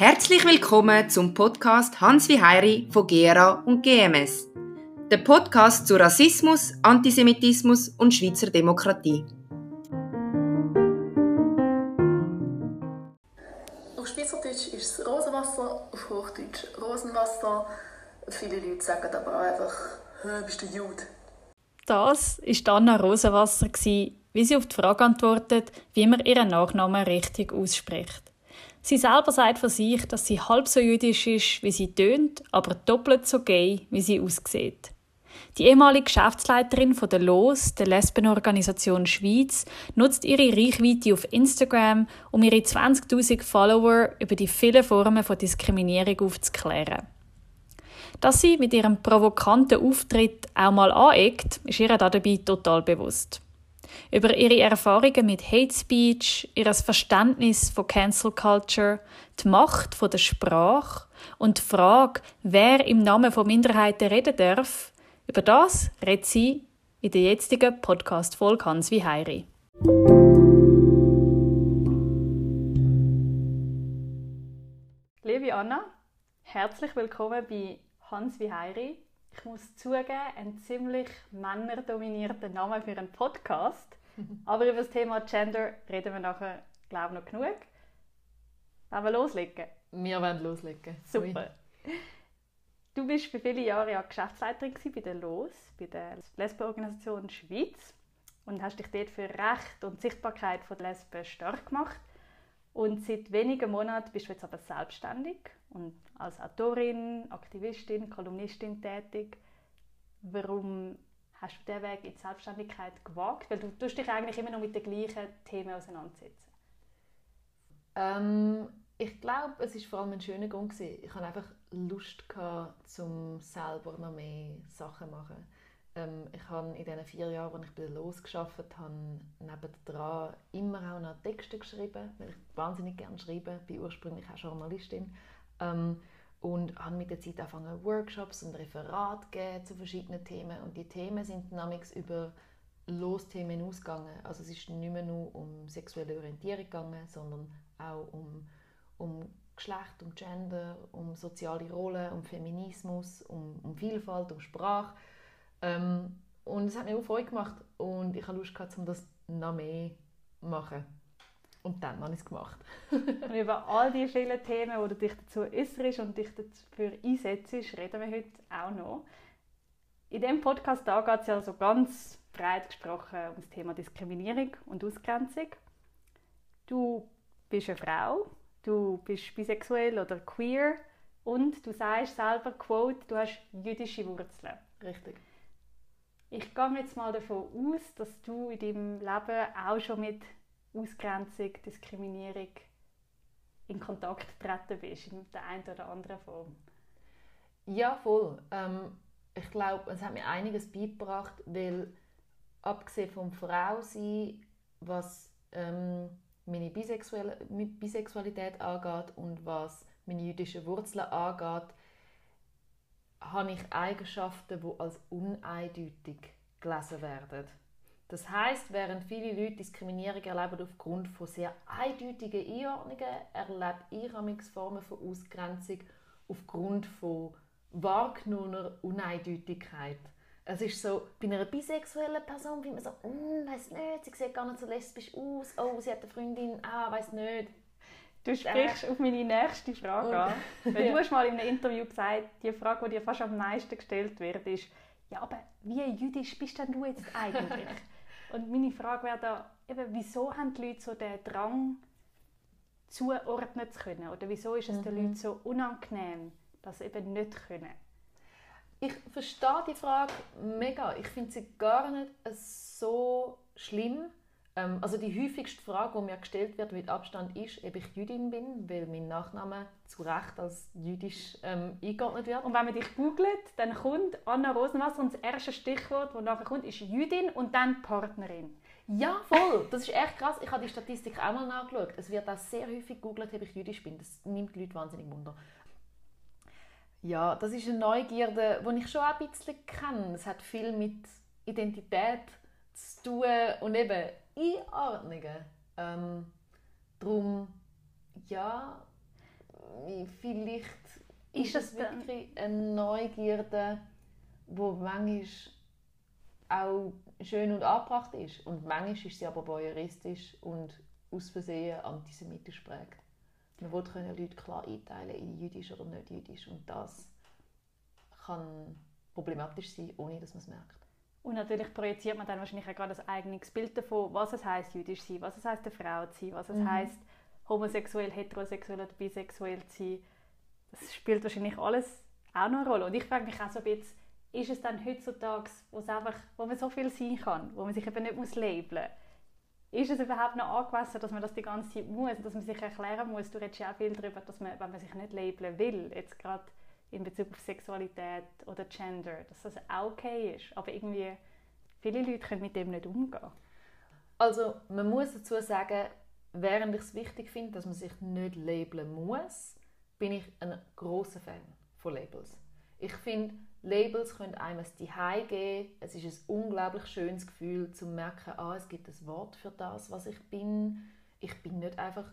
Herzlich willkommen zum Podcast Hans wie Heiri von GERA und GMS. Der Podcast zu Rassismus, Antisemitismus und Schweizer Demokratie. Auf Schweizerdeutsch ist es Rosenwasser, auf Hochdeutsch Rosenwasser. Viele Leute sagen aber auch einfach, hey, bist du Jude? Das war Anna Rosenwasser, wie sie auf die Frage antwortet, wie man ihren Nachnamen richtig ausspricht. Sie selber sagt von sich, dass sie halb so jüdisch ist, wie sie tönt, aber doppelt so gay, wie sie aussieht. Die ehemalige Geschäftsleiterin von der LOS, der Lesbenorganisation Schweiz, nutzt ihre Reichweite auf Instagram, um ihre 20.000 Follower über die vielen Formen von Diskriminierung aufzuklären. Dass sie mit ihrem provokanten Auftritt auch mal aneckt, ist ihr dabei total bewusst über ihre Erfahrungen mit Hate Speech, ihr Verständnis von Cancel Culture, die Macht von der Sprache und die Frage, wer im Namen von Minderheiten reden darf, über das redet sie in der jetzigen Podcast-Folge Hans wie Heiri. Liebe Anna, herzlich willkommen bei Hans wie Heiri. Ich muss zugeben, ein ziemlich männerdominierter Name für einen Podcast. Aber über das Thema Gender reden wir nachher, glaube ich, noch genug. Wollen wir loslegen? Wir wollen loslegen. Super. Du bist für viele Jahre ja Geschäftsleiterin bei der LOS, bei der Lesbenorganisation Schweiz und hast dich dort für Recht und Sichtbarkeit von Lesben stark gemacht. Und seit wenigen Monaten bist du jetzt aber selbstständig und als Autorin, Aktivistin, Kolumnistin tätig. Warum hast du diesen Weg in die Selbstständigkeit gewagt? Weil du tust dich eigentlich immer noch mit den gleichen Themen auseinandersetzen. Ähm, ich glaube, es war vor allem ein schöner Grund. Gewesen. Ich hatte einfach Lust, gehabt, um selber noch mehr Sachen zu machen. Ähm, ich habe in diesen vier Jahren, als ich bei habe, nebendran immer auch noch Texte geschrieben, weil ich wahnsinnig gerne schreibe, bin ursprünglich auch Journalistin. Ähm, und habe mit der Zeit angefangen Workshops und Referate zu verschiedenen Themen und die Themen sind nämlich über Losthemen ausgegangen. Also es ist nicht mehr nur um sexuelle Orientierung gegangen, sondern auch um, um Geschlecht, um Gender, um soziale Rollen, um Feminismus, um, um Vielfalt, um Sprache. Ähm, und es hat mir auch Freude gemacht und ich habe Lust gehabt, um das noch mehr zu machen. Und dann habe ich es gemacht. und über all die vielen Themen, wo du dich dazu äußerst und dich dafür einsetzt, reden wir heute auch noch. In diesem Podcast geht es ja so ganz breit gesprochen um das Thema Diskriminierung und Ausgrenzung. Du bist eine Frau, du bist bisexuell oder queer und du sagst selber, quote, du hast jüdische Wurzeln. Richtig. Ich gehe jetzt mal davon aus, dass du in deinem Leben auch schon mit Ausgrenzung, Diskriminierung in Kontakt treten bist, in der einen oder anderen Form? Ja, voll. Ähm, ich glaube, es hat mir einiges beigebracht, weil abgesehen vom Frausein, was ähm, meine Bisexuelle, Bisexualität angeht und was meine jüdischen Wurzeln angeht, habe ich Eigenschaften, die als uneindeutig gelesen werden. Das heißt, während viele Leute Diskriminierung erleben aufgrund von sehr eindeutigen Einordnungen, erlebe ich Formen von Ausgrenzung aufgrund von wahrgenommener Uneindeutigkeit. Es ist so, bei einer bisexuellen Person wie man so, hm, weiß nicht, sie sieht gar nicht so lesbisch aus, oh, sie hat eine Freundin, ah, weiß nicht. Du sprichst äh. auf meine nächste Frage an. Weil ja. du hast mal in einem Interview gesagt, die Frage, die dir fast am meisten gestellt wird, ist, ja, aber wie jüdisch bist denn du jetzt eigentlich? Und meine Frage wäre da, eben, wieso haben die Leute so den Drang, zuordnen zu können? Oder wieso ist es mhm. den Leuten so unangenehm, dass sie eben nicht können? Ich verstehe die Frage mega. Ich finde sie gar nicht so schlimm. Ähm, also die häufigste Frage, die mir gestellt wird mit Abstand, ist, ob ich Jüdin bin, weil mein Nachname zu Recht als jüdisch ähm, eingeordnet wird. Und wenn man dich googelt, dann kommt Anna Rosenwasser und das erste Stichwort, das nachher kommt, ist Jüdin und dann Partnerin. Ja, voll. Das ist echt krass. Ich habe die Statistik auch mal nachgeschaut. Es wird auch sehr häufig gegoogelt, ob ich jüdisch bin. Das nimmt die Leute wahnsinnig wunder. Ja, das ist eine Neugierde, die ich schon ein bisschen kenne. Es hat viel mit Identität zu tun und eben Einordnungen. Ähm, darum, ja, vielleicht ist es wirklich eine Neugierde, wo manchmal auch schön und angebracht ist. Und manchmal ist sie aber voyeuristisch und aus Versehen antisemitisch prägt. Man will können Leute klar einteilen in jüdisch oder nicht jüdisch. Und das kann problematisch sein, ohne dass man es merkt. Und natürlich projiziert man dann wahrscheinlich auch gerade ein eigenes Bild davon, was es heißt jüdisch sein, was es heißt eine Frau zu sein, was es mhm. heißt homosexuell, heterosexuell oder bisexuell zu sein. Das spielt wahrscheinlich alles auch noch eine Rolle. Und ich frage mich auch so ein bisschen, ist es dann heutzutage, wo, es einfach, wo man so viel sein kann, wo man sich eben nicht muss labeln muss, ist es überhaupt noch angemessen, dass man das die ganze Zeit muss, dass man sich erklären muss? Du redest ja auch viel darüber, dass man, wenn man sich nicht labeln will, jetzt gerade in Bezug auf Sexualität oder Gender, dass das auch okay ist. Aber irgendwie, viele Leute können mit dem nicht umgehen. Also man muss dazu sagen, während ich es wichtig finde, dass man sich nicht labeln muss, bin ich ein großer Fan von Labels. Ich finde, Labels können einem ein Zuhause geben. Es ist ein unglaublich schönes Gefühl, zu merken, ah, es gibt ein Wort für das, was ich bin. Ich bin nicht einfach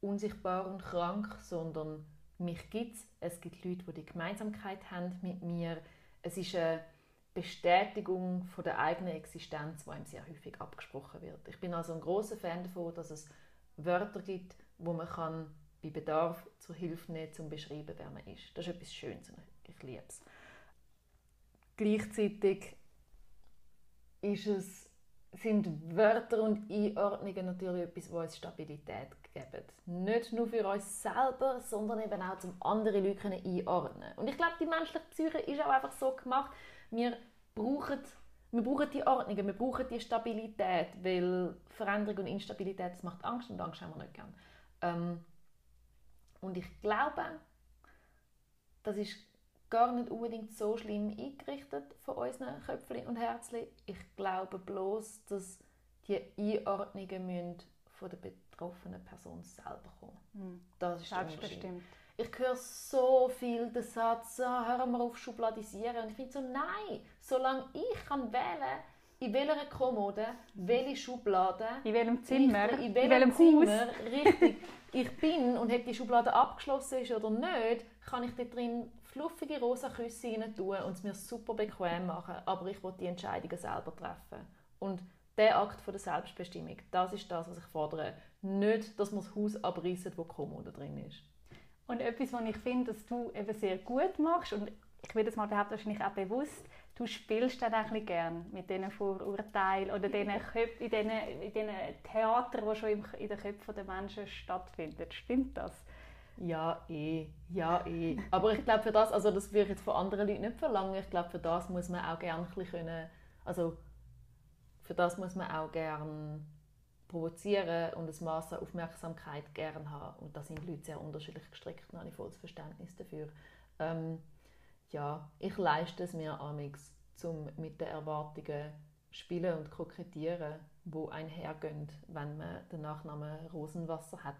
unsichtbar und krank, sondern mich gibt es. Es gibt Leute, die die Gemeinsamkeit haben mit mir. Es ist eine Bestätigung von der eigenen Existenz, die einem sehr häufig abgesprochen wird. Ich bin also ein großer Fan davon, dass es Wörter gibt, wo man kann bei Bedarf zur Hilfe nehmen, um zu beschreiben, wer man ist. Das ist etwas Schönes und ich liebe es. Gleichzeitig ist es, sind Wörter und Einordnungen natürlich etwas, was uns Stabilität geben. Nicht nur für uns selber, sondern eben auch, um andere Leute einordnen Und ich glaube, die menschliche Psyche ist auch einfach so gemacht, wir brauchen, wir brauchen die Ordnungen, wir brauchen die Stabilität, weil Veränderung und Instabilität, das macht Angst und Angst haben wir nicht gern. Ähm, und ich glaube, das ist gar nicht unbedingt so schlimm eingerichtet von unseren Köpfchen und Herzchen. Ich glaube bloß, dass die Einordnungen müssen von der betroffenen Person selber kommen. Mhm. Das ist Selbstbestimmt. Ich höre so viel den Satz, oh, hör mal auf Schubladisieren. Und ich finde so, nein, solange ich kann wählen in welcher Kommode, welche Schublade, in welchem Zimmer, in welchem, in welchem Zimmer, Haus. richtig, ich bin und ob die Schublade abgeschlossen ist oder nicht, kann ich da drin fluffige rosa Küsse rein tun und es mir super bequem machen. Aber ich will die Entscheidungen selber treffen. Und der Akt von der Selbstbestimmung, das ist das, was ich fordere. Nicht, dass man das Haus abreißt, wo die Kommode drin ist. Und etwas, was ich finde, dass du eben sehr gut machst, und ich will das mal behaupten, wahrscheinlich auch bewusst, du spielst dann ein gern mit diesen Vorurteilen oder diesen Köp in diesen, in diesen Theatern, die schon in den Köpfen der Menschen stattfinden. Stimmt das? Ja, eh. Ja, eh. Aber ich glaube, für das, also das würde ich jetzt von anderen Leuten nicht verlangen. Ich glaube, für das muss man auch gerne können, also für das muss man auch gerne provozieren und ein Maß an Aufmerksamkeit gerne haben. Und da sind Leute sehr unterschiedlich gestrickt, da habe ich volles Verständnis dafür. Ähm, ja, ich leiste es mir amix, um mit den Erwartungen spielen und kokettieren, wo einhergehen, wenn man den Nachnamen Rosenwasser hat.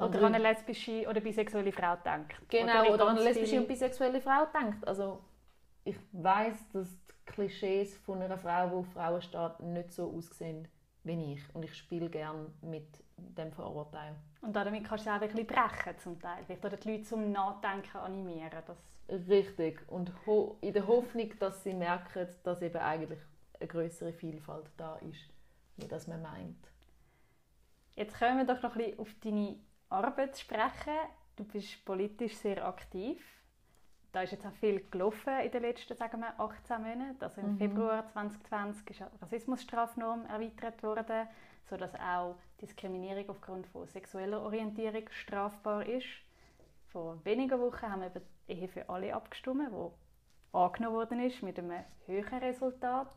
Oder an eine lesbische oder bisexuelle Frau denkt. Genau, oder, oder an eine lesbische und bisexuelle Frau denkt. Also ich weiß, dass die Klischees von einer Frau, die auf Frauen steht, nicht so aussehen wie ich. Und ich spiele gerne mit dem Vorurteil. Und damit kannst du es auch ein bisschen brechen zum Teil. Vielleicht oder die Leute zum Nachdenken animieren. Das Richtig. Und in der Hoffnung, dass sie merken, dass eben eigentlich eine größere Vielfalt da ist, wie das man meint. Jetzt kommen wir doch noch ein bisschen auf deine Arbeit sprechen. Du bist politisch sehr aktiv. Da ist jetzt auch viel gelaufen in den letzten sagen wir, 18 Monaten. Also im mhm. Februar 2020 ist die Rassismusstrafnorm erweitert worden, sodass auch Diskriminierung aufgrund von sexueller Orientierung strafbar ist. Vor wenigen Wochen haben wir über Ehe für alle abgestimmt, wo angenommen worden ist mit einem höheren Resultat.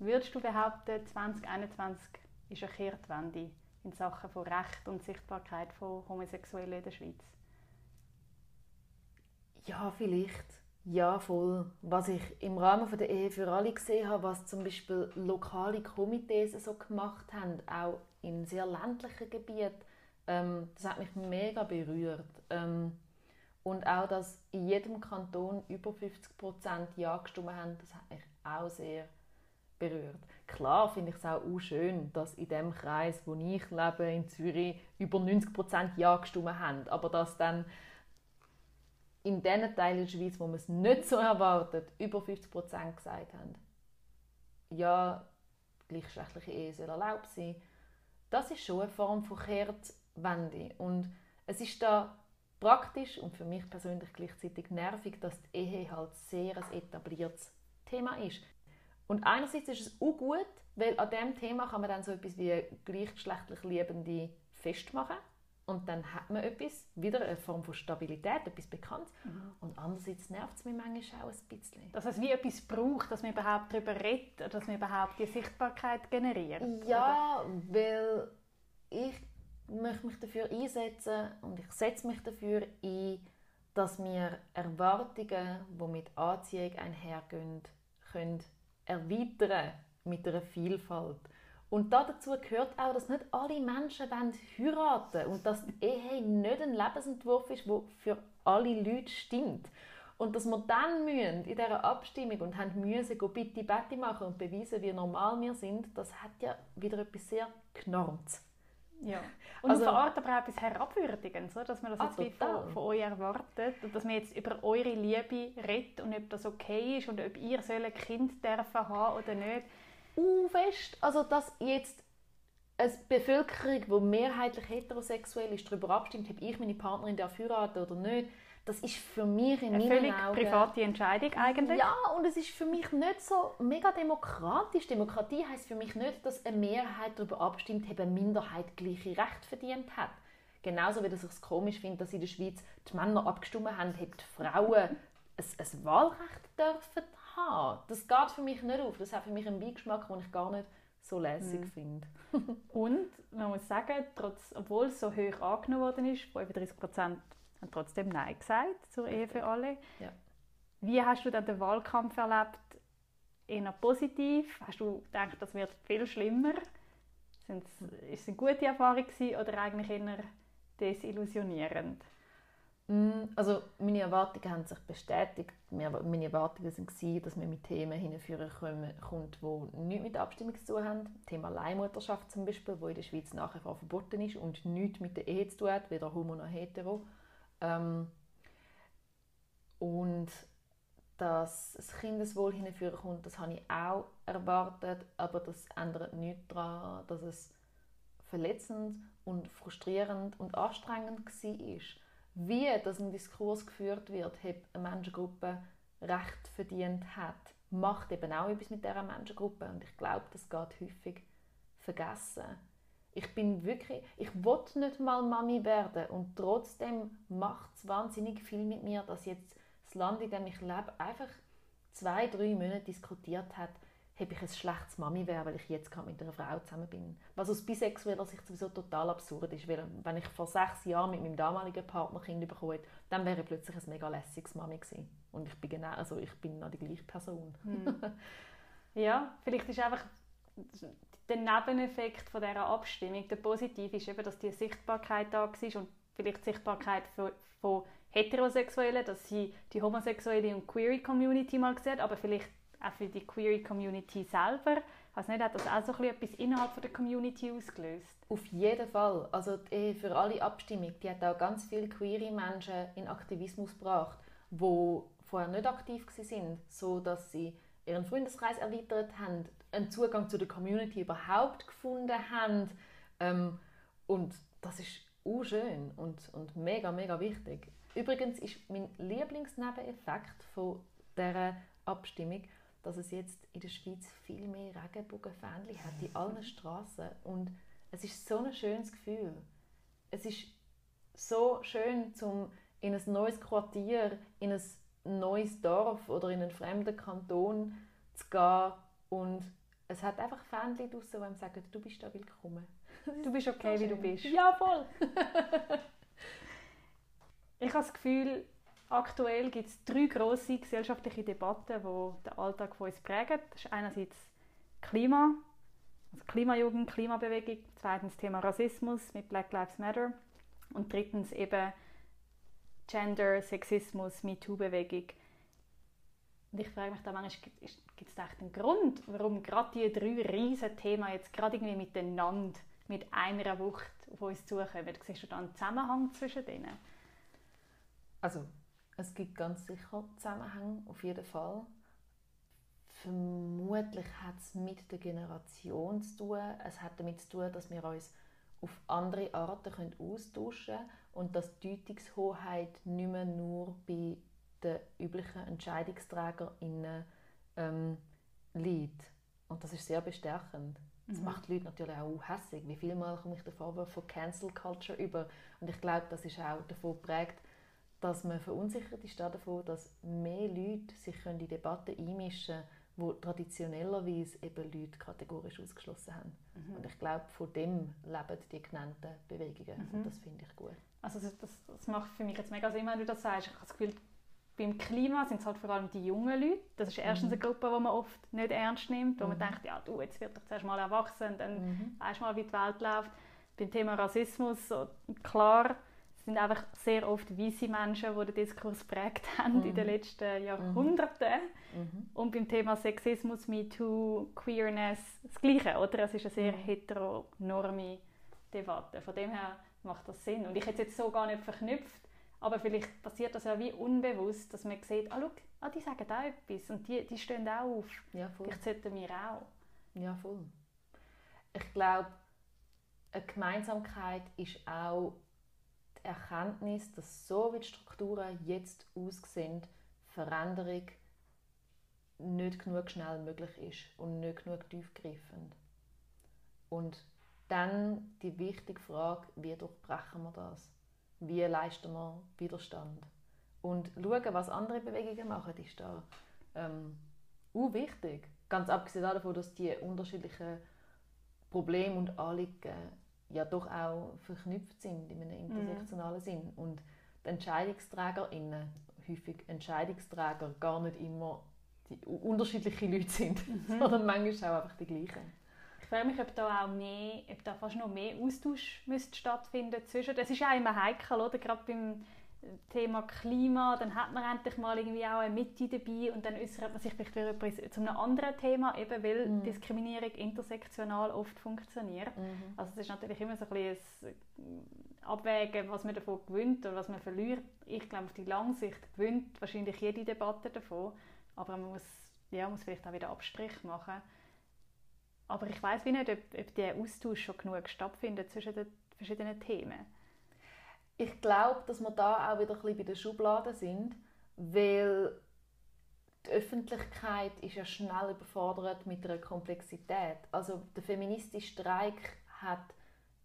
Würdest du behaupten, 2021 ist eine Kehrtwende in Sachen von Recht und Sichtbarkeit von Homosexuellen in der Schweiz? Ja, vielleicht. Ja, voll. Was ich im Rahmen der Ehe für alle gesehen habe, was zum Beispiel lokale Komitees so gemacht haben, auch in sehr ländlichen Gebieten, ähm, das hat mich mega berührt. Ähm, und auch, dass in jedem Kanton über 50 Prozent Ja gestimmt haben, das hat mich auch sehr berührt. Klar finde ich es auch schön, dass in dem Kreis, wo ich lebe, in Zürich, über 90% Ja gestimmt haben. Aber dass dann in den Teilen der Schweiz, wo man es nicht so erwartet, über 50% gesagt haben, ja, gleichgeschlechtliche Ehe soll erlaubt sein, das ist schon eine Form von Kehrtwende. Und es ist da praktisch und für mich persönlich gleichzeitig nervig, dass die Ehe halt sehr ein etabliertes Thema ist. Und einerseits ist es auch gut, weil an diesem Thema kann man dann so etwas wie gleichgeschlechtlich Liebende festmachen. Und dann hat man etwas, wieder eine Form von Stabilität, etwas Bekanntes. Mhm. Und andererseits nervt es mich manchmal auch ein bisschen. Dass es wie etwas braucht, dass man überhaupt darüber redet, dass man überhaupt die Sichtbarkeit generiert. Ja, oder? weil ich möchte mich dafür einsetzen und ich setze mich dafür ein, dass wir Erwartungen, die mit Anziehung einhergehen, können erweitern mit einer Vielfalt. Und dazu gehört auch, dass nicht alle Menschen heiraten wollen und dass die Ehe nicht ein Lebensentwurf ist, der für alle Leute stimmt. Und dass wir dann müssen, in dieser Abstimmung und haben müssen, bitte Betty machen und beweisen, wie normal wir sind, das hat ja wieder etwas sehr Knorrtes. Ja. Und also, auf eine Art aber auch etwas Herabwürdigendes, dass man das ah, jetzt von, von euch erwartet und dass man jetzt über eure Liebe redet und ob das okay ist und ob ihr ein Kind dürfen haben oder nicht. Uh, fest. Also dass jetzt eine Bevölkerung, die mehrheitlich heterosexuell ist, darüber abstimmt, ob ich meine Partnerin heiraten oder nicht, das ist für mich in eine völlig Augen, private Entscheidung eigentlich. Ja, und es ist für mich nicht so mega demokratisch. Demokratie heißt für mich nicht, dass eine Mehrheit darüber abstimmt, ob eine Minderheit gleiche Rechte verdient hat. Genauso wie ich es komisch finde, dass in der Schweiz die Männer abgestimmt haben, ob die Frauen ein, ein Wahlrecht dürfen haben. Das geht für mich nicht auf. Das hat für mich einen Beigeschmack, den ich gar nicht so lässig mhm. finde. und man muss sagen, trotz, obwohl es so hoch angenommen worden ist, 35 Prozent haben trotzdem Nein gesagt zur Ehe für alle. Ja. Wie hast du dann den Wahlkampf erlebt? Eher positiv? Hast du gedacht, das wird viel schlimmer? Sind es eine gute Erfahrung gewesen, oder eigentlich eher desillusionierend? Mm, also meine Erwartungen haben sich bestätigt. Meine Erwartungen waren, dass man mit Themen hinführen kommt, die nichts mit der Abstimmung zu tun haben. Thema Leihmutterschaft zum Beispiel, wo in der Schweiz nachher verboten ist und nichts mit der Ehe zu tun hat, weder homo noch hetero. Ähm, und dass das Kindeswohl hinführen kommt, das habe ich auch erwartet, aber das ändert nichts daran, dass es verletzend und frustrierend und anstrengend war. Wie dass ein Diskurs geführt wird, ob eine Menschengruppe Recht verdient hat, macht eben auch etwas mit dieser Menschengruppe und ich glaube, das geht häufig vergessen. Ich bin wirklich, ich wollte nicht mal Mami werden und trotzdem macht es wahnsinnig viel mit mir, dass jetzt das Land, in dem ich lebe, einfach zwei, drei Monate diskutiert hat, ob ich ein schlechtes Mami wäre, weil ich jetzt gerade mit einer Frau zusammen bin. Was aus bisexueller Sicht sowieso total absurd ist, weil wenn ich vor sechs Jahren mit meinem damaligen Partner Kind bekommen hätte, dann wäre ich plötzlich ein mega lässiges Mami gewesen. Und ich bin genau, also ich bin noch die gleiche Person. Hm. ja, vielleicht ist einfach der Nebeneffekt von dieser Abstimmung, der positive, ist eben, dass die Sichtbarkeit da war und vielleicht die Sichtbarkeit von, von Heterosexuellen, dass sie die homosexuelle und queer Community mal sehen, aber vielleicht auch für die queer Community selber. Also nicht, hat das auch so etwas innerhalb der Community ausgelöst? Auf jeden Fall. Also die für alle Abstimmung, die hat auch ganz viele queere Menschen in Aktivismus gebracht, die vorher nicht aktiv waren, so dass sie ihren Freundeskreis erweitert haben, einen Zugang zu der Community überhaupt gefunden haben. Ähm, und das ist auch schön und, und mega, mega wichtig. Übrigens ist mein Lieblingsnebeneffekt von dieser Abstimmung, dass es jetzt in der Schweiz viel mehr Regenbogenfähnchen hat in allen Straßen und es ist so ein schönes Gefühl. Es ist so schön, zum in ein neues Quartier, in ein neues Dorf oder in einen fremden Kanton zu gehen und es hat einfach Fähnchen draussen, die einem sagen, du bist da willkommen. Du bist okay, wie du bist. Ja, voll. ich habe das Gefühl, aktuell gibt es drei grosse gesellschaftliche Debatten, die den Alltag von uns prägen. Das ist einerseits Klima, also Klimajugend, Klimabewegung, zweitens Thema Rassismus mit Black Lives Matter und drittens eben Gender, Sexismus, MeToo-Bewegung. Und ich frage mich da manchmal, gibt es echt einen Grund, warum gerade diese drei riesen Themen jetzt gerade irgendwie miteinander, mit einer Wucht auf uns zukommen? Siehst du da einen Zusammenhang zwischen denen? Also, es gibt ganz sicher Zusammenhänge, auf jeden Fall. Vermutlich hat es mit der Generation zu tun. Es hat damit zu tun, dass wir uns auf andere Arten können austauschen können und dass die Deutungshoheit nicht mehr nur bei den üblichen EntscheidungsträgerInnen ähm, liegt. Und das ist sehr bestärkend. Das mhm. macht die Leute natürlich auch hässlich. Wie viel Mal komme ich den Vorwurf von Cancel Culture über? Und ich glaube, das ist auch davon geprägt, dass man verunsichert ist davon, dass mehr Leute sich in die Debatte einmischen können, wo traditionellerweise eben Leute kategorisch ausgeschlossen haben. Mhm. Und ich glaube, von dem leben die genannten Bewegungen. Mhm. Und das finde ich gut. Also das, das, macht für mich jetzt mega Sinn, wenn du das sagst. Ich habe das Gefühl, beim Klima sind es halt vor allem die jungen Leute. Das ist erstens mhm. eine Gruppe, die man oft nicht ernst nimmt, wo man mhm. denkt, ja, du, jetzt wird doch zuerst mal erwachsen, dann mhm. weißt du mal, wie die Welt läuft. Beim Thema Rassismus, so, klar, es sind einfach sehr oft weiße Menschen, die den Diskurs geprägt haben mhm. in den letzten Jahrhunderten. Mhm. Und beim Thema Sexismus, MeToo, Queerness, das Gleiche, oder? Es ist eine sehr mhm. heteronorme Debatte. Von dem her macht das Sinn. Und ich hätte es jetzt so gar nicht verknüpft, aber vielleicht passiert das ja wie unbewusst, dass man sieht, ah, schau, ah, die sagen auch etwas und die, die stehen auch auf. Ja, voll. Vielleicht sollten wir auch. Ja, voll. Ich glaube, eine Gemeinsamkeit ist auch die Erkenntnis, dass so wie die Strukturen jetzt aussehen, Veränderung nicht genug schnell möglich ist und nicht genug tiefgreifend. Und dann die wichtige Frage, wie durchbrechen wir das? Wie leisten wir Widerstand? Und schauen, was andere Bewegungen machen, ist da ähm, wichtig. Ganz abgesehen davon, dass die unterschiedlichen Probleme und Anliegen ja doch auch verknüpft sind in einem intersektionalen mhm. Sinn. Und die EntscheidungsträgerInnen, häufig Entscheidungsträger, gar nicht immer die unterschiedliche Leute sind, mhm. sondern manchmal auch einfach die gleichen. Ich frage mich, ob da auch mehr, ob da fast noch mehr Austausch müsste stattfinden zwischen. Das ist ja immer heikel, oder? Gerade beim Thema Klima, dann hat man endlich mal irgendwie auch eine Mitte dabei und dann äußert man sich vielleicht wieder zu einem anderen Thema, eben weil mhm. Diskriminierung intersektional oft funktioniert. Mhm. Also es ist natürlich immer so ein bisschen ein Abwägen, was man davon gewinnt oder was man verliert. Ich glaube, auf die lange Sicht gewinnt wahrscheinlich jede Debatte davon, aber man muss, ja, muss vielleicht auch wieder Abstrich machen. Aber ich weiß nicht, ob, ob der Austausch schon genug stattfindet zwischen den verschiedenen Themen ich glaube, dass wir da auch wieder ein bisschen bei den Schubladen sind, weil die Öffentlichkeit ist ja schnell überfordert mit der Komplexität. Also der feministische Streik hat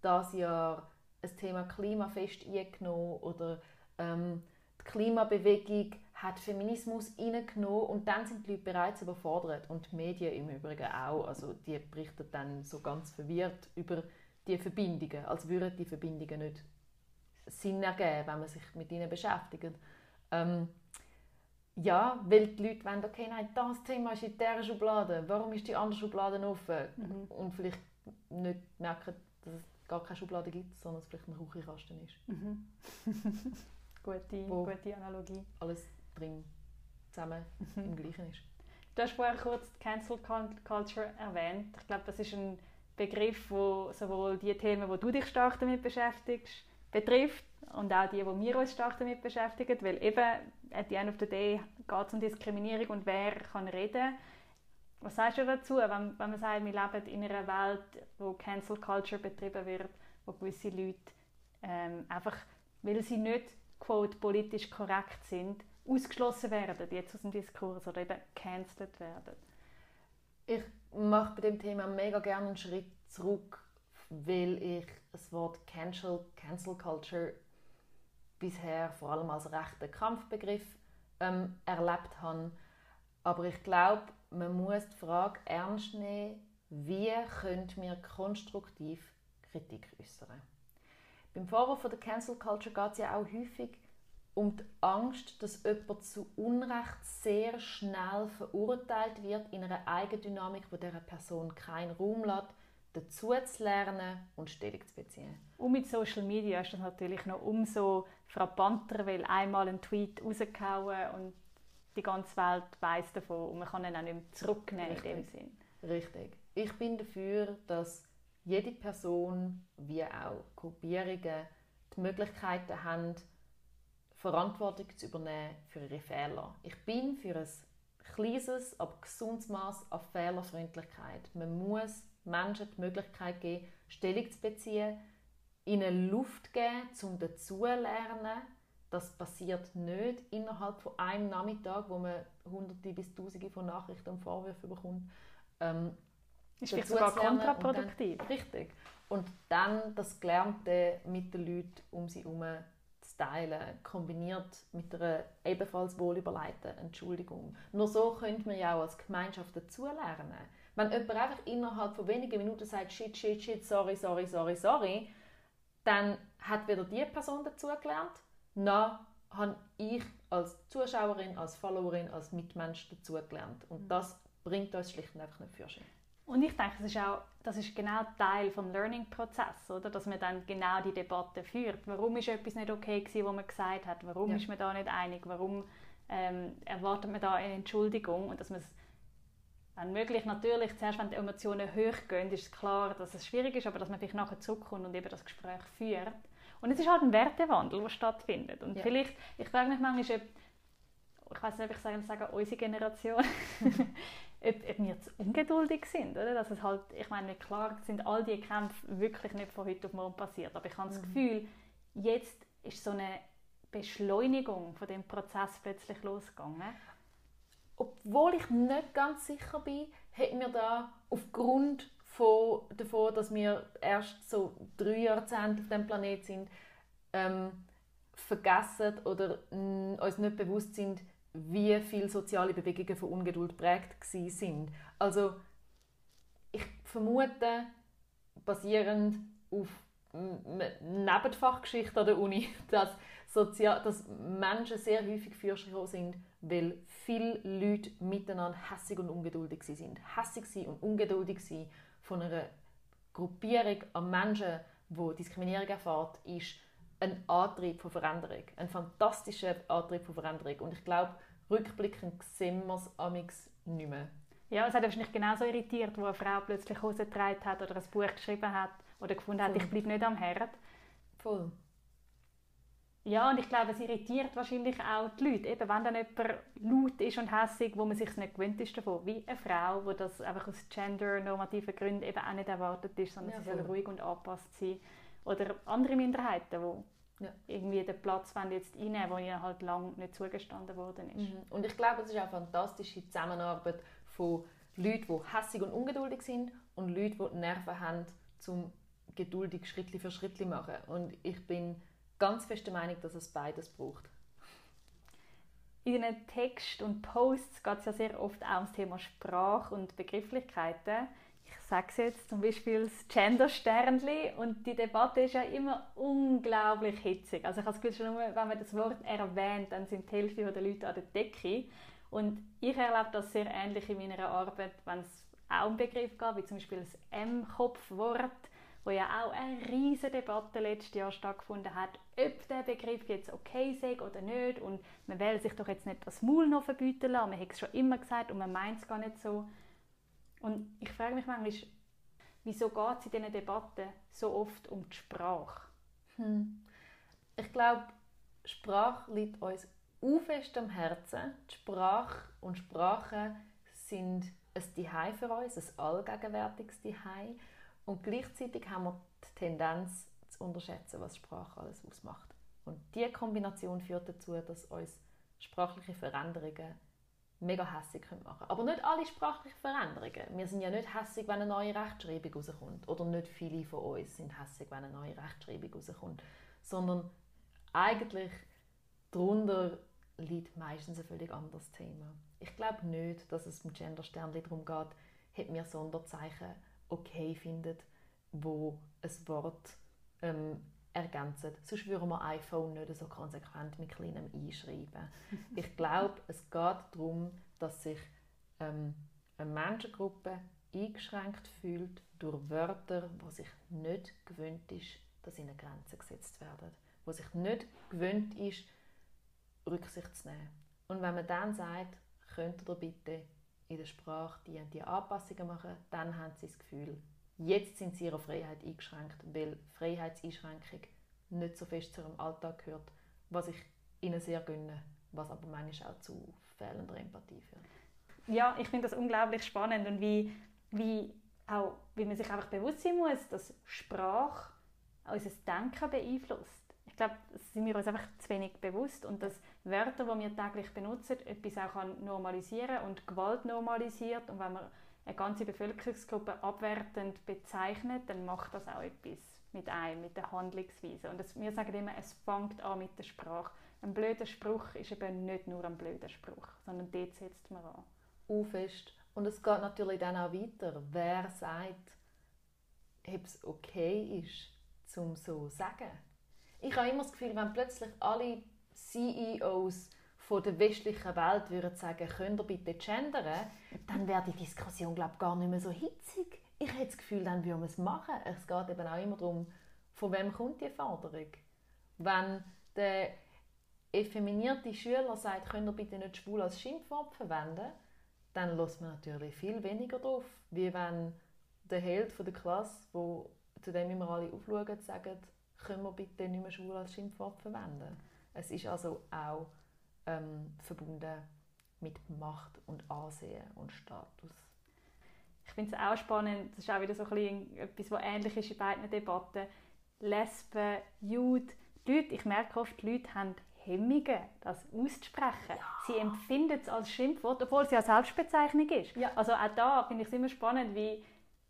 das Jahr ein Thema Klimafest eingenommen oder ähm, die Klimabewegung hat Feminismus reingenommen und dann sind die Leute bereits überfordert und die Medien im Übrigen auch. Also die berichten dann so ganz verwirrt über die Verbindungen, als würden die Verbindungen nicht Sinn ergeben, wenn man sich mit ihnen beschäftigt. Ähm, ja, weil die Leute wollen, okay, nein, das Thema ist in dieser Schublade, warum ist die andere Schublade offen? Mhm. Und vielleicht nicht merken, dass es gar keine Schublade gibt, sondern es vielleicht ein Küchenkasten ist. Mhm. gute, Wo gute Analogie. alles drin zusammen mhm. im Gleichen ist. Du hast vorher kurz die Cancel Culture erwähnt. Ich glaube, das ist ein Begriff, wo sowohl die Themen, wo du dich stark damit beschäftigst, betrifft und auch die, die wir uns stark damit beschäftigen, weil eben at the end of the day geht es um Diskriminierung und wer kann reden. Was sagst du dazu, wenn, wenn man sagt, wir leben in einer Welt, wo Cancel Culture betrieben wird, wo gewisse Leute ähm, einfach, weil sie nicht quote, politisch korrekt sind, ausgeschlossen werden jetzt aus dem Diskurs oder eben cancelled werden? Ich mache bei dem Thema mega gerne einen Schritt zurück weil ich das Wort Cancel, Cancel Culture bisher vor allem als rechten Kampfbegriff ähm, erlebt habe. Aber ich glaube, man muss die Frage ernst nehmen, wie können wir konstruktiv Kritik äußern. Beim Vorwurf der Cancel Culture geht es ja auch häufig um die Angst, dass jemand zu Unrecht sehr schnell verurteilt wird in einer Eigendynamik, wo dieser Person keinen Raum lässt, dazu zu lernen und Stellung zu beziehen. Und mit Social Media ist das natürlich noch umso frappanter, weil einmal ein Tweet rausgehauen und die ganze Welt weiß davon und man kann ihn auch nicht mehr zurücknehmen Richtig. in dem Sinn. Richtig. Ich bin dafür, dass jede Person, wie auch Gruppierungen, die Möglichkeiten haben, Verantwortung zu übernehmen für ihre Fehler. Ich bin für ein kleines, aber gesundes Maß an Fehlerfreundlichkeit. Man muss Menschen die Möglichkeit geben, Stellung zu beziehen, ihnen Luft geben, um dazulernen. Das passiert nicht innerhalb von einem Nachmittag, wo man hunderte bis tausende von Nachrichten und Vorwürfen bekommt. Ähm, Ist vielleicht sogar lernen und kontraproduktiv. Dann, richtig. Und dann das Gelernte mit den Leuten um sie herum teilen, kombiniert mit einer ebenfalls wohlüberlegten Entschuldigung. Nur so könnte man ja auch als Gemeinschaft dazulernen. Wenn jemand einfach innerhalb von wenigen Minuten sagt, shit, shit, shit, sorry, sorry, sorry, sorry, dann hat weder die Person dazugelernt, noch habe ich als Zuschauerin, als Followerin, als Mitmensch dazugelernt. Und das bringt uns schlicht und einfach nicht für sich. Und ich denke, das ist auch das ist genau Teil des Learning-Prozess, oder? dass man dann genau die Debatte führt. Warum ist etwas nicht okay gewesen, was man gesagt hat? Warum Ja. ist man da nicht einig? Warum ähm, erwartet man da eine Entschuldigung? Und dass man es, wenn möglich, natürlich, zuerst wenn die Emotionen hoch gehen, ist es klar, dass es schwierig ist, aber dass man vielleicht nachher zurückkommt und eben das Gespräch führt. Und es ist halt ein Wertewandel, der stattfindet. Und Ja. vielleicht, ich frage mich manchmal, ob, ich weiß nicht, ob ich sagen, sagen unsere Generation, ob, ob wir zu ungeduldig sind, oder? Dass es halt, ich meine, klar sind all diese Kämpfe wirklich nicht von heute auf morgen passiert, aber ich habe das Gefühl, jetzt ist so eine Beschleunigung von dem Prozess plötzlich losgegangen. Obwohl ich nicht ganz sicher bin, hätten wir da aufgrund von, davon, dass wir erst so drei Jahrzehnte auf dem Planet sind, ähm, vergessen oder mh, uns nicht bewusst sind, wie viele soziale Bewegungen von Ungeduld prägt sind. Also ich vermute, basierend auf Nebenfachgeschichte an der Uni, dass, Sozial dass Menschen sehr häufig für sich gekommen sind, weil viele Leute miteinander hässig und ungeduldig sind. Hässig sein und ungeduldig sein von einer Gruppierung an Menschen, die Diskriminierung erfährt, ist ein Antrieb von Veränderung. Ein fantastischer Antrieb von Veränderung. Und ich glaube, rückblickend sehen wir es amix nicht mehr. Ja, es hat wahrscheinlich genauso irritiert, wo eine Frau plötzlich Hose getragen hat oder ein Buch geschrieben hat oder gefunden hat, Voll. ich bleibe nicht am Herd. Voll. Ja, und ich glaube, es irritiert wahrscheinlich auch die Leute. Eben, wenn dann jemand laut ist und hässig, wo man sich nicht gewöhnt ist davon. Wie eine Frau, wo das einfach aus gender-normativen Gründen eben auch nicht erwartet ist, sondern Ja, sie soll ruhig und angepasst sein. Oder andere Minderheiten, die Ja. irgendwie den Platz jetzt einnehmen wo ihnen halt lange nicht zugestanden worden ist. Mhm. Und ich glaube, es ist auch eine fantastische Zusammenarbeit von Leuten, die hässig und ungeduldig sind und Leuten, die die Nerven haben, um geduldig Schritt für Schritt zu machen. Und ich bin ganz fest der Meinung, dass es beides braucht. In den Text und Posts geht es ja sehr oft auch ums Thema Sprache und Begrifflichkeiten. Ich sage es jetzt zum Beispiel das Gender-Sternli und die Debatte ist ja immer unglaublich hitzig. Also ich habe das Gefühl, schon wenn man das Wort erwähnt, dann sind die Hälfte der Leute an der Decke. Und ich erlebe das sehr ähnlich in meiner Arbeit, wenn es auch um Begriff geht, wie zum Beispiel das M-Kopfwort, wo ja auch eine riesige Debatte letztes Jahr stattgefunden hat, ob der Begriff jetzt okay sei oder nicht. Und man will sich doch jetzt nicht das Maul noch verbieten lassen. Man hat es schon immer gesagt und man meint es gar nicht so. Und ich frage mich manchmal, wieso geht es in diesen Debatten so oft um die Sprache? Ich glaube, Sprache liegt uns u fest am Herzen. Die Sprache und Sprache sind ein Zuhause für uns, ein allgegenwärtiges Zuhause. Und gleichzeitig haben wir die Tendenz zu unterschätzen, was Sprache alles ausmacht. Und diese Kombination führt dazu, dass uns sprachliche Veränderungen mega hässig machen können. Aber nicht alle sprachlichen Veränderungen. Wir sind ja nicht hässig, wenn eine neue Rechtschreibung rauskommt. Oder nicht viele von uns sind hässig, wenn eine neue Rechtschreibung rauskommt. Sondern eigentlich darunter liegt meistens ein völlig anderes Thema. Ich glaube nicht, dass es im Gender Sternli darum geht, ob wir Sonderzeichen okay findet, wo ein Wort ähm, ergänzen. Sonst würden wir iPhone nicht so konsequent mit kleinem einschreiben. Ich glaube, es geht darum, dass sich ähm, eine Menschengruppe eingeschränkt fühlt durch Wörter, wo sich nicht gewöhnt ist, dass ihnen Grenzen gesetzt werden, wo sich nicht gewöhnt ist, Rücksicht zu nehmen, Und wenn man dann sagt, könnt ihr bitte in der Sprache die, die Anpassungen machen, dann haben sie das Gefühl, jetzt sind sie ihrer Freiheit eingeschränkt, weil Freiheitseinschränkung nicht so fest zu ihrem Alltag gehört, was ich ihnen sehr gönne, was aber manchmal auch zu fehlender Empathie führt. Ja, ich finde das unglaublich spannend und wie, wie, auch, wie man sich einfach bewusst sein muss, dass Sprache unser Denken beeinflusst. Ich glaube, das sind wir uns einfach zu wenig bewusst und dass Wörter, die wir täglich benutzen, etwas auch normalisieren und Gewalt normalisiert und wenn man eine ganze Bevölkerungsgruppe abwertend bezeichnet, dann macht das auch etwas mit einem, mit der Handlungsweise. Und das, wir sagen immer, es fängt an mit der Sprache. Ein blöder Spruch ist eben nicht nur ein blöder Spruch, sondern dort setzt man an. Uh, fest. Und es geht natürlich dann auch weiter. Wer sagt, ob es okay ist, zum so zu sagen? Ich habe immer das Gefühl, wenn plötzlich alle CEOs von der westlichen Welt würden sagen, könnt ihr bitte gendern, dann wäre die Diskussion glaube gar nicht mehr so hitzig. Ich habe das Gefühl, dann würden wir es machen. Es geht eben auch immer darum, von wem kommt die Forderung. Wenn der effeminierte Schüler sagt, könnt ihr bitte nicht schwul als Schimpfwort verwenden, dann lässt man natürlich viel weniger drauf, wie wenn der Held der Klasse, wo, zu dem immer alle aufschauen, sagt, können wir bitte nicht mehr schwul als Schimpfwort verwenden. Es ist also auch ähm, verbunden mit Macht und Ansehen und Status. Ich finde es auch spannend, das ist auch wieder so ein bisschen etwas, was ähnlich ist in beiden Debatten. Lesben, Jude, Leute, ich merke oft, die Leute haben Hemmungen, das auszusprechen. Ja. Sie empfinden es als Schimpfwort, obwohl es ja Selbstbezeichnung ist. Ja. Also auch da finde ich es immer spannend, wie,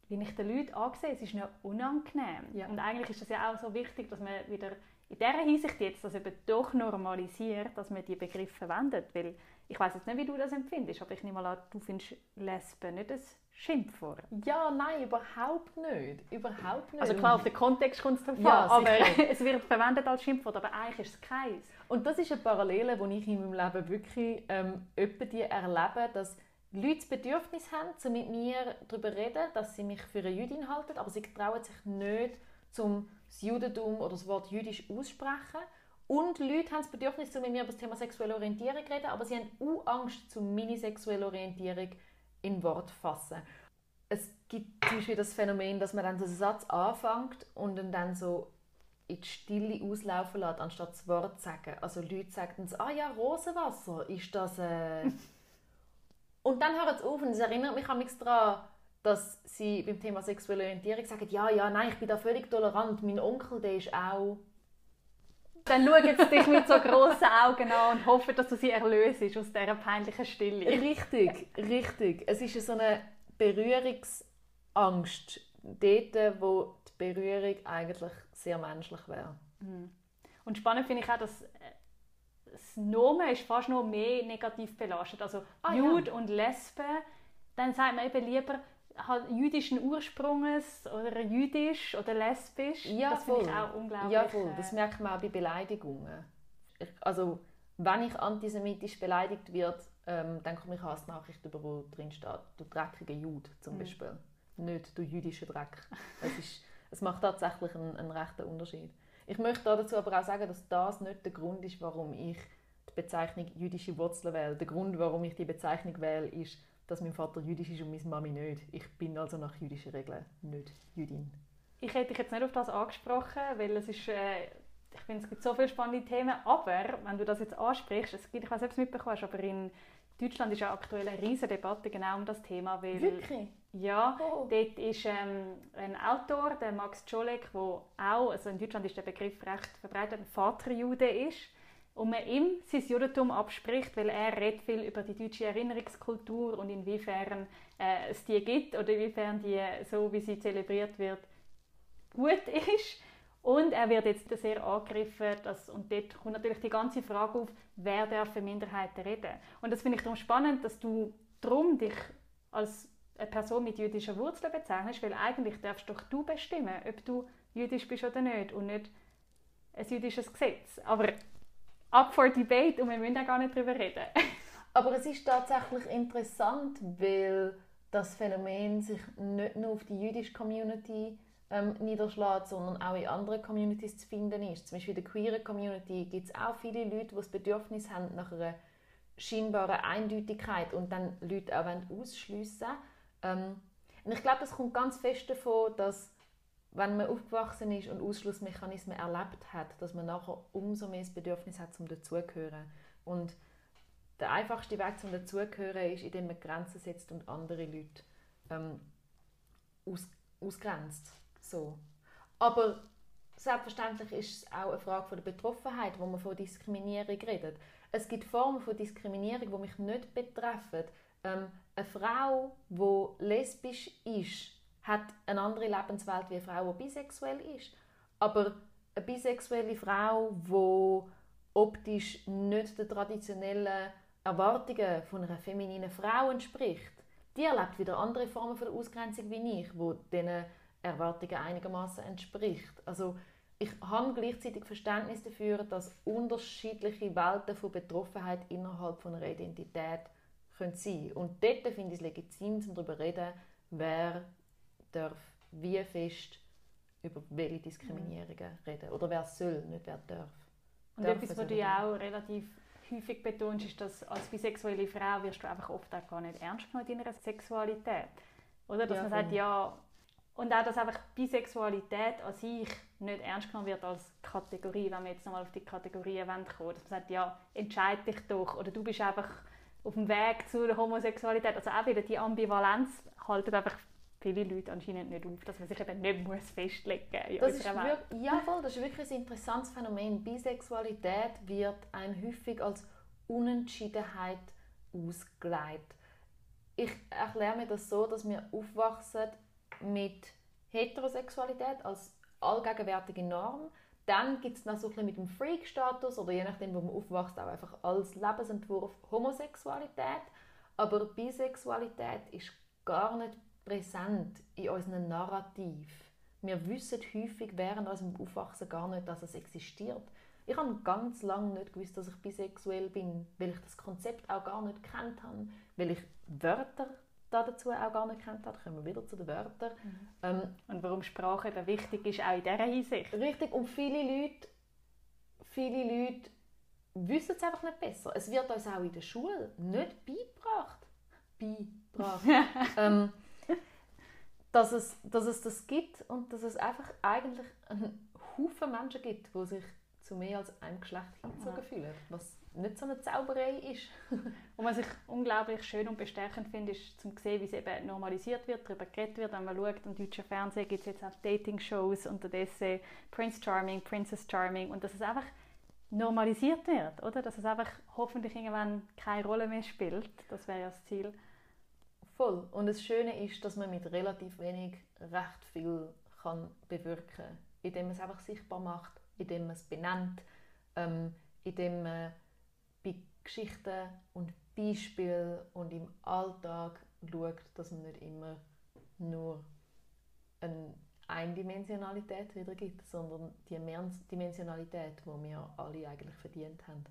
wie ich den Leuten ansehe, es ist nicht unangenehm. Ja. Und eigentlich ist es ja auch so wichtig, dass man wieder in dieser Hinsicht jetzt das eben doch normalisiert, dass man die Begriffe verwendet. Weil ich weiß jetzt nicht, wie du das empfindest, aber ich nehme mal an, du findest Lesben nicht ein Schimpfwort. Ja, nein, überhaupt nicht. Überhaupt nicht. Also klar, auf den Kontext kommt es drauf ja, an, aber es wird verwendet als Schimpfwort, aber eigentlich ist es keins. Und das ist eine Parallele, die ich in meinem Leben wirklich ähm, die erlebe, dass Leute das Bedürfnis haben, zu mit mir darüber zu reden, dass sie mich für eine Jüdin halten, aber sie trauen sich nicht, zum das Judentum oder das Wort jüdisch aussprechen. Und Leute haben das Bedürfnis, mit mir über das Thema sexuelle Orientierung zu reden, aber sie haben auch Angst, zu meine sexuelle Orientierung in Wort zu fassen. Es gibt zum Beispiel das Phänomen, dass man dann so einen Satz anfängt und dann so in die Stille auslaufen lässt, anstatt das Wort zu sagen. Also Leute sagen dann ah ja, Rosenwasser, ist das... Äh... und dann hört es auf und es erinnert mich an mich daran, dass sie beim Thema sexuelle Orientierung sagen, ja, ja, nein, ich bin da völlig tolerant, mein Onkel, der ist auch... Dann schau jetzt dich mit so grossen Augen an und hoffe, dass du sie erlöst aus dieser peinlichen Stille. Richtig, richtig. Es ist so eine Berührungsangst, dort, wo die Berührung eigentlich sehr menschlich wäre. Mhm. Und spannend finde ich auch, dass äh, das Nomen ist fast noch mehr negativ belastet. Also ah, Jude ja. und Lesbe, dann sagt man eben lieber jüdischen Ursprungs oder jüdisch oder lesbisch. Ja, das finde ich auch unglaublich. Ja, voll. Das merkt man auch bei Beleidigungen. Ich, also, wenn ich antisemitisch beleidigt werde, ähm, dann komme ich Hassnachricht über, wo drin steht, du dreckiger Jude zum mhm. Beispiel. Nicht du jüdischer Dreck. Es, ist, es macht tatsächlich einen, einen rechten Unterschied. Ich möchte dazu aber auch sagen, dass das nicht der Grund ist, warum ich die Bezeichnung jüdische Wurzeln wähle. Der Grund, warum ich die Bezeichnung wähle, ist, dass mein Vater jüdisch ist und meine Mami nicht. Ich bin also nach jüdischen Regeln nicht Jüdin. Ich hätte dich jetzt nicht auf das angesprochen, weil es ist, äh, ich finde, es gibt so viele spannende Themen, aber wenn du das jetzt ansprichst, es gibt, ich weiß nicht, ob du es mitbekommst, aber in Deutschland ist ja aktuell eine riesige Debatte genau um das Thema, weil Wirklich? Ja, oh. dort ist ähm, ein Autor, der Max Czolek, der auch, also in Deutschland ist der Begriff recht verbreitet, ein Vaterjude ist und man ihm sein Judentum abspricht, weil er redet viel über die deutsche Erinnerungskultur und inwiefern äh, es die gibt oder inwiefern die, so wie sie zelebriert wird, gut ist. Und er wird jetzt sehr angegriffen, dass, und dort kommt natürlich die ganze Frage auf, wer darf für Minderheiten reden. Und das finde ich darum spannend, dass du darum dich als eine Person mit jüdischen Wurzeln bezeichnest, weil eigentlich darfst doch du bestimmen, ob du jüdisch bist oder nicht und nicht ein jüdisches Gesetz. Aber up for debate und wir müssen auch gar nicht darüber reden. Aber es ist tatsächlich interessant, weil das Phänomen sich nicht nur auf die jüdische Community ähm, niederschlägt, sondern auch in anderen Communities zu finden ist. Zum Beispiel in der queeren Community gibt es auch viele Leute, die das Bedürfnis haben nach einer scheinbaren Eindeutigkeit und dann Leute auch ausschliessen ähm, Und ich glaube, das kommt ganz fest davon, dass wenn man aufgewachsen ist und Ausschlussmechanismen erlebt hat, dass man nachher umso mehr das Bedürfnis hat, zum dazugehören. Und der einfachste Weg zum dazugehören ist, indem man Grenzen setzt und andere Leute ähm, aus, ausgrenzt. So. Aber selbstverständlich ist es auch eine Frage von der Betroffenheit, wo man von Diskriminierung redet. Es gibt Formen von Diskriminierung, die mich nicht betreffen. Ähm, eine Frau, die lesbisch ist, hat eine andere Lebenswelt wie eine Frau, die bisexuell ist. Aber eine bisexuelle Frau, die optisch nicht den traditionellen Erwartungen von einer femininen Frau entspricht, die erlebt wieder andere Formen von Ausgrenzung wie ich, wo diesen Erwartungen einigermaßen entspricht. Also ich habe gleichzeitig Verständnis dafür, dass unterschiedliche Welten von Betroffenheit innerhalb von einer Identität können sein Und dort finde ich es legitim, darüber zu reden, wer darf wie fest über welche Diskriminierungen reden. Oder wer soll, nicht wer darf. Und darf etwas, was du ja auch relativ häufig betonst, ist, dass als bisexuelle Frau wirst du einfach oft auch gar nicht ernst genommen in deiner Sexualität. Oder dass ja, man sagt, ja, und auch, dass einfach Bisexualität an sich nicht ernst genommen wird als Kategorie, wenn wir jetzt nochmal auf die Kategorien kommen, dass man sagt, ja, entscheide dich doch, oder du bist einfach auf dem Weg zu der Homosexualität. Also auch wieder die Ambivalenz haltet einfach viele Leute anscheinend nicht auf, dass man sich eben nicht muss festlegen muss. Das ist wirklich, ja, voll, das ist wirklich ein interessantes Phänomen. Bisexualität wird ein häufig als Unentschiedenheit ausgelegt. Ich erkläre mir das so, dass wir aufwachsen mit Heterosexualität als allgegenwärtige Norm. Dann gibt es noch so ein mit dem Freak-Status oder je nachdem, wo man aufwächst, auch einfach als Lebensentwurf Homosexualität. Aber Bisexualität ist gar nicht präsent in unserem Narrativ. Wir wissen häufig während unserem Aufwachsen gar nicht, dass es existiert. Ich habe ganz lange nicht gewusst, dass ich bisexuell bin, weil ich das Konzept auch gar nicht kennt habe, weil ich Wörter dazu auch gar nicht kennt habe. Kommen wir wieder zu den Wörtern. Mhm. Ähm, und warum Sprache eben wichtig ist, auch in dieser Hinsicht. Richtig, und viele Leute, viele Leute wissen es einfach nicht besser. Es wird uns auch in der Schule nicht beigebracht. Beigebracht. ähm, dass es, dass es das gibt und dass es einfach eigentlich einen Haufen Menschen gibt, die sich zu mehr als einem Geschlecht hingezogen fühlen, was nicht so eine Zauberei ist. und was ich unglaublich schön und bestechend finde, ist zu sehen, wie es eben normalisiert wird, darüber geredet wird. Wenn man schaut, im deutschen Fernsehen gibt es jetzt auch Dating-Shows unterdessen Prince Charming, Princess Charming und dass es einfach normalisiert wird, oder? Dass es einfach hoffentlich irgendwann keine Rolle mehr spielt. Das wäre ja das Ziel. Voll. Und das Schöne ist, dass man mit relativ wenig recht viel kann bewirken kann, indem man es einfach sichtbar macht, indem man es benennt, ähm, indem man bei Geschichten und Beispielen und im Alltag schaut, dass man nicht immer nur eine Eindimensionalität wiedergibt, sondern die Mehrdimensionalität, die wir alle eigentlich verdient haben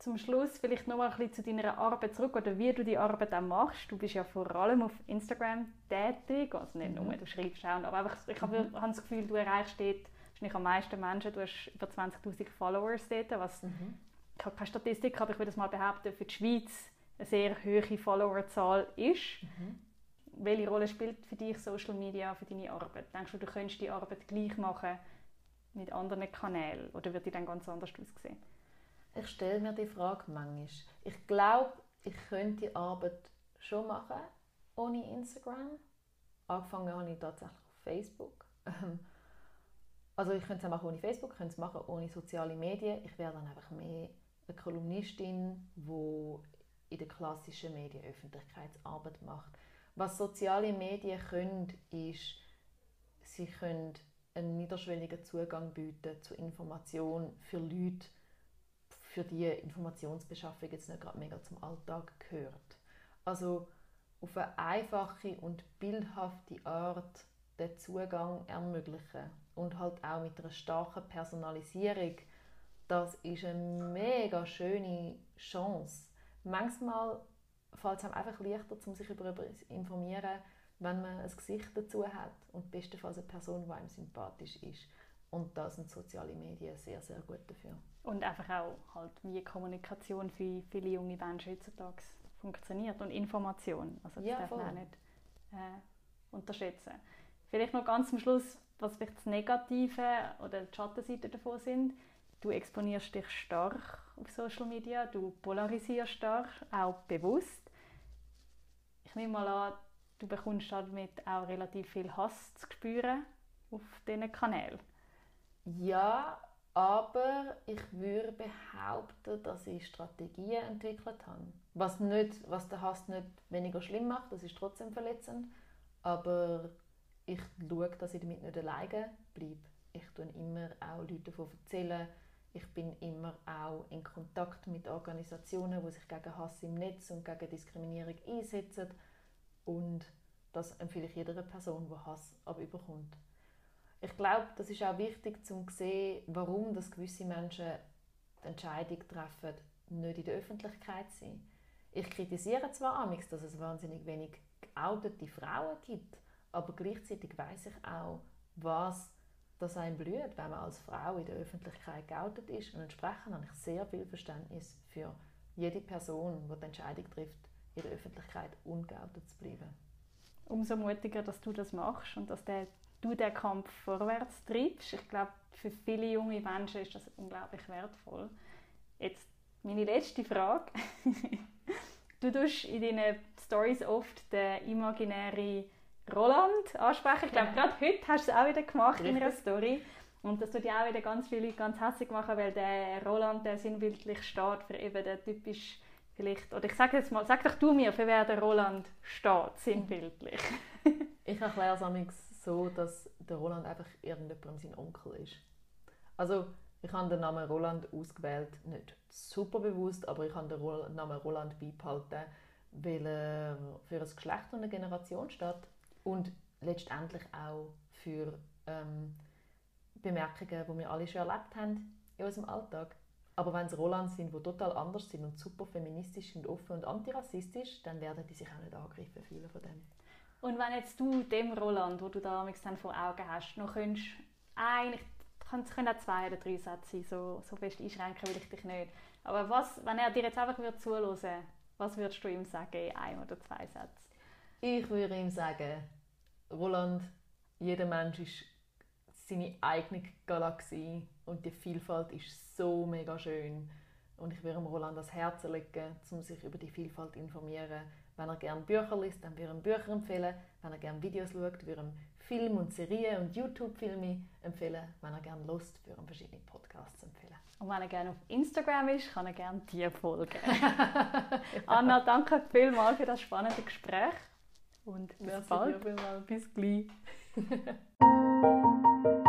zum Schluss vielleicht noch mal ein bisschen zu deiner Arbeit zurück oder wie du die Arbeit auch machst. Du bist ja vor allem auf Instagram tätig, also nicht mhm. nur, du schreibst auch, aber einfach, ich habe, mhm. das Gefühl, du erreichst dort wahrscheinlich am meisten Menschen, du hast über 20'000 Followers dort, was, mhm. ich habe keine Statistik, aber ich würde das mal behaupten, für die Schweiz eine sehr hohe Followerzahl ist. Mhm. Welche Rolle spielt für dich Social Media für deine Arbeit? Denkst du, du könntest die Arbeit gleich machen mit anderen Kanälen oder wird die dann ganz anders aussehen? Ich stelle mir die Frage manchmal. Ich glaube, ich könnte die Arbeit schon machen ohne Instagram. Angefangen habe ich tatsächlich auf Facebook. Ähm, also ich könnte es machen ohne Facebook, könnte es machen ohne soziale Medien. Ich wäre dann einfach mehr eine Kolumnistin, die in der klassischen Medien Öffentlichkeitsarbeit macht. Was soziale Medien können, ist, sie können einen niederschwelligen Zugang bieten zu Informationen für Leute, für die Informationsbeschaffung jetzt nicht gerade mega zum Alltag gehört. Also auf eine einfache und bildhafte Art den Zugang ermöglichen und halt auch mit einer starken Personalisierung, das ist eine mega schöne Chance. Manchmal fällt es einem einfach leichter, um sich über etwas zu informieren, wenn man ein Gesicht dazu hat und bestenfalls eine Person, die einem sympathisch ist. Und da sind soziale Medien sehr, sehr gut dafür. Und einfach auch halt, wie Kommunikation für viele junge Menschen heutzutage funktioniert und Information. Also das Ja, darf man auch nicht äh, unterschätzen. Vielleicht noch ganz zum Schluss, was vielleicht das Negative oder die Schattenseite davon sind. Du exponierst dich stark auf Social Media, du polarisierst stark, auch bewusst. Ich nehme mal an, du bekommst damit auch relativ viel Hass zu spüren auf diesen Kanälen. Ja, aber ich würde behaupten, dass ich Strategien entwickelt habe. Was, nicht, was den Hass nicht weniger schlimm macht, das ist trotzdem verletzend. Aber ich schaue, dass ich damit nicht alleine bleibe. Ich tue immer auch Leute davon erzählen. Ich bin immer auch in Kontakt mit Organisationen, die sich gegen Hass im Netz und gegen Diskriminierung einsetzen. Und das empfehle ich jeder Person, die Hass abüberkommt. Ich glaube, das ist auch wichtig, um zu sehen, warum das gewisse Menschen die Entscheidung treffen, nicht in der Öffentlichkeit zu sein. Ich kritisiere zwar amigs, dass es wahnsinnig wenig geoutete Frauen gibt, aber gleichzeitig weiß ich auch, was das einem blüht, wenn man als Frau in der Öffentlichkeit geoutet ist. Und entsprechend habe ich sehr viel Verständnis für jede Person, die die Entscheidung trifft, in der Öffentlichkeit ungeoutet zu bleiben. umso mutiger, dass du das machst und dass der, du den Kampf vorwärts treibst. Ich glaube, für viele junge Menschen ist das unglaublich wertvoll. Jetzt meine letzte Frage. du tust in deinen Stories oft den imaginären Roland ansprechen. Ich glaube, gerade heute hast du es auch wieder gemacht in einer Richtig. Story. Und das tut ja auch wieder ganz viele Leute ganz hässlich machen, weil der Roland der sinnbildlich steht für eben den typisch vielleicht, oder ich sage jetzt mal, sag doch du mir, für wer der Roland steht, sinnbildlich. Ich erkläre es amigs so, dass der Roland einfach irgendjemandem sein Onkel ist. Also, ich habe den Namen Roland ausgewählt, nicht super bewusst, aber ich habe den Namen Roland beibehalten, weil er für ein Geschlecht und eine Generation steht und letztendlich auch für ähm, Bemerkungen, die wir alle schon erlebt haben in unserem Alltag. Aber wenn es Roland sind, die total anders sind und super feministisch und offen und antirassistisch, dann werden die sich auch nicht angegriffen fühlen von dem. Und wenn jetzt du dem Roland, wo du da dann vor Augen hast, noch könntest, ein, ich kann- es können auch zwei oder drei Sätze sein, so, so fest einschränken will ich dich nicht. Aber was, wenn er dir jetzt einfach würde was würdest du ihm sagen in einem oder zwei Sätzen? Ich würde ihm sagen, Roland, jeder Mensch ist seine eigene Galaxie und die Vielfalt ist so mega schön. Und ich würde ihm Roland ans Herz legen, um sich über die Vielfalt zu informieren. Wenn er gerne Bücher liest, dann würde ich ihm Bücher empfehlen. Wenn er gerne Videos schaut, würde ich ihm Filme und Serien und YouTube-Filme empfehlen. Wenn er gerne Lust, würde ich ihm verschiedene Podcasts empfehlen. Und wenn er gerne auf Instagram ist, kann er gerne dir folgen. Anna, danke vielmals für das spannende Gespräch. Und bis Merci bald. dir vielmals. Bis gleich.